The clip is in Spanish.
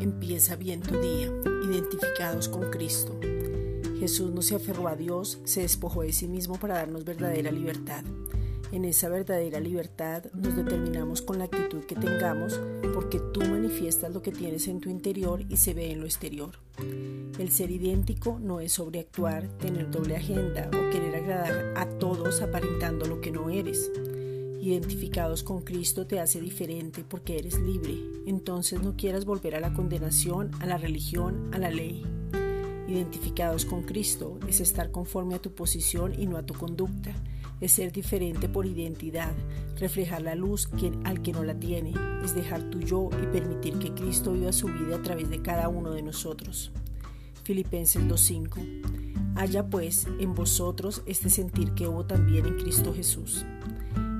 Empieza bien tu día, identificados con Cristo. Jesús no se aferró a Dios, se despojó de sí mismo para darnos verdadera libertad. En esa verdadera libertad nos determinamos con la actitud que tengamos porque tú manifiestas lo que tienes en tu interior y se ve en lo exterior. El ser idéntico no es sobreactuar, tener doble agenda o querer agradar a todos aparentando lo que no eres identificados con Cristo te hace diferente porque eres libre. Entonces no quieras volver a la condenación, a la religión, a la ley. Identificados con Cristo es estar conforme a tu posición y no a tu conducta. Es ser diferente por identidad, reflejar la luz al que no la tiene, es dejar tu yo y permitir que Cristo viva su vida a través de cada uno de nosotros. Filipenses 2.5 Haya pues en vosotros este sentir que hubo también en Cristo Jesús